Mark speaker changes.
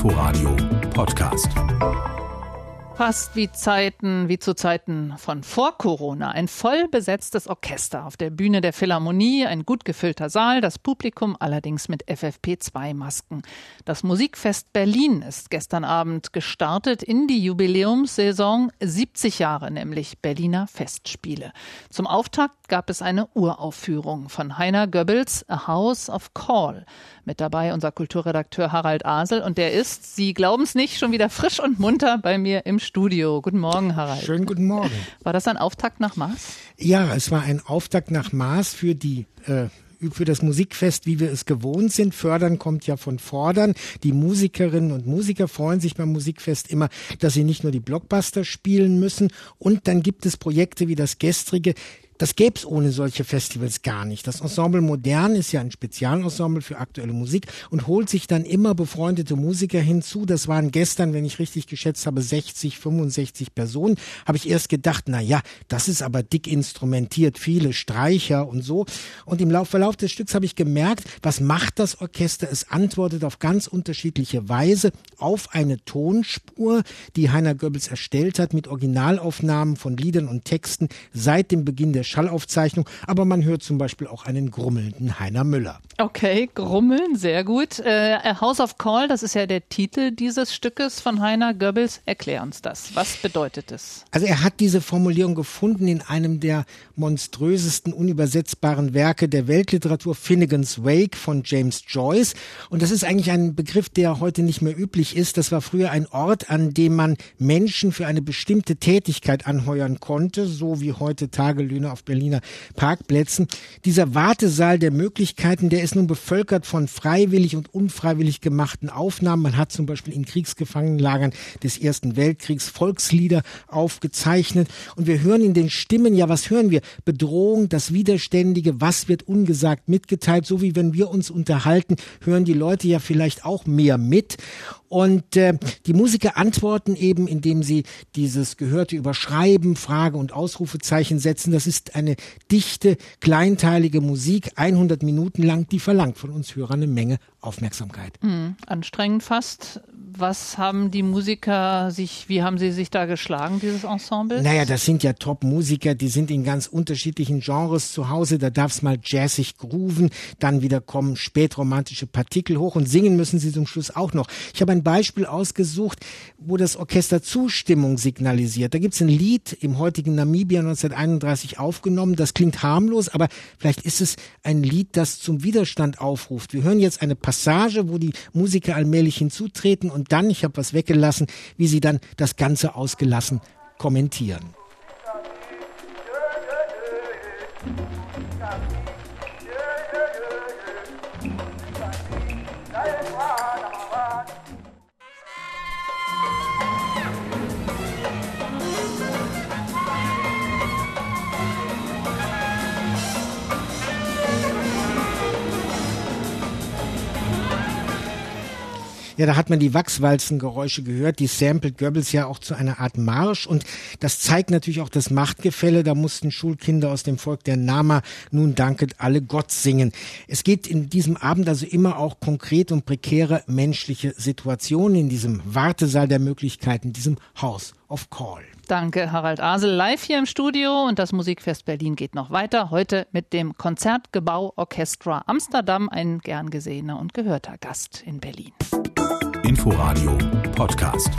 Speaker 1: Inforadio Podcast
Speaker 2: fast wie Zeiten, wie zu Zeiten von vor Corona. Ein voll besetztes Orchester auf der Bühne der Philharmonie, ein gut gefüllter Saal, das Publikum allerdings mit FFP2-Masken. Das Musikfest Berlin ist gestern Abend gestartet in die Jubiläumssaison 70 Jahre, nämlich Berliner Festspiele. Zum Auftakt gab es eine Uraufführung von Heiner Goebbels A House of Call. Mit dabei unser Kulturredakteur Harald Asel und der ist, Sie glauben es nicht, schon wieder frisch und munter bei mir im Studio. Guten Morgen, Harald.
Speaker 3: Schönen guten Morgen.
Speaker 2: War das ein Auftakt nach Maß?
Speaker 3: Ja, es war ein Auftakt nach Maß für die äh, für das Musikfest, wie wir es gewohnt sind. Fördern kommt ja von fordern. Die Musikerinnen und Musiker freuen sich beim Musikfest immer, dass sie nicht nur die Blockbuster spielen müssen. Und dann gibt es Projekte wie das gestrige, das gäbe es ohne solche Festivals gar nicht. Das Ensemble Modern ist ja ein Spezialensemble für aktuelle Musik und holt sich dann immer befreundete Musiker hinzu. Das waren gestern, wenn ich richtig geschätzt habe, 60, 65 Personen. Habe ich erst gedacht, na ja, das ist aber dick instrumentiert, viele Streicher und so. Und im Verlauf des Stücks habe ich gemerkt, was macht das Orchester? Es antwortet auf ganz unterschiedliche Weise auf eine Tonspur, die Heiner Goebbels erstellt hat mit Originalaufnahmen von Liedern und Texten seit dem Beginn der Schallaufzeichnung, aber man hört zum Beispiel auch einen grummelnden Heiner Müller.
Speaker 2: Okay, grummeln, sehr gut. Äh, House of Call, das ist ja der Titel dieses Stückes von Heiner Goebbels. Erklär uns das. Was bedeutet es?
Speaker 3: Also er hat diese Formulierung gefunden in einem der monströsesten, unübersetzbaren Werke der Weltliteratur, Finnegan's Wake von James Joyce. Und das ist eigentlich ein Begriff, der heute nicht mehr üblich ist. Das war früher ein Ort, an dem man Menschen für eine bestimmte Tätigkeit anheuern konnte, so wie heute Tagelöhne auf auf Berliner Parkplätzen. Dieser Wartesaal der Möglichkeiten, der ist nun bevölkert von freiwillig und unfreiwillig gemachten Aufnahmen. Man hat zum Beispiel in Kriegsgefangenenlagern des Ersten Weltkriegs Volkslieder aufgezeichnet. Und wir hören in den Stimmen, ja, was hören wir? Bedrohung, das Widerständige, was wird ungesagt mitgeteilt? So wie wenn wir uns unterhalten, hören die Leute ja vielleicht auch mehr mit. Und äh, die Musiker antworten eben, indem sie dieses Gehörte überschreiben, Frage- und Ausrufezeichen setzen. Das ist eine dichte, kleinteilige Musik, 100 Minuten lang, die verlangt von uns Hörern eine Menge Aufmerksamkeit.
Speaker 2: Mhm, anstrengend fast. Was haben die Musiker sich, wie haben sie sich da geschlagen, dieses Ensemble?
Speaker 3: Naja, das sind ja Top-Musiker, die sind in ganz unterschiedlichen Genres zu Hause. Da darf es mal jazzig grooven, dann wieder kommen spätromantische Partikel hoch und singen müssen sie zum Schluss auch noch. Ich habe ein Beispiel ausgesucht, wo das Orchester Zustimmung signalisiert. Da gibt es ein Lied im heutigen Namibia 1931 aufgenommen. Das klingt harmlos, aber vielleicht ist es ein Lied, das zum Widerstand aufruft. Wir hören jetzt eine Passage, wo die Musiker allmählich hinzutreten und dann, ich habe was weggelassen, wie sie dann das Ganze ausgelassen kommentieren. Ja, da hat man die Wachswalzengeräusche gehört. Die sampled Goebbels ja auch zu einer Art Marsch. Und das zeigt natürlich auch das Machtgefälle. Da mussten Schulkinder aus dem Volk der Nama nun danket alle Gott singen. Es geht in diesem Abend also immer auch konkret um prekäre menschliche Situationen in diesem Wartesaal der Möglichkeiten, diesem House of Call.
Speaker 2: Danke, Harald Asel, live hier im Studio. Und das Musikfest Berlin geht noch weiter. Heute mit dem Konzertgebau Orchestra Amsterdam, ein gern gesehener und gehörter Gast in Berlin.
Speaker 1: Inforadio Podcast.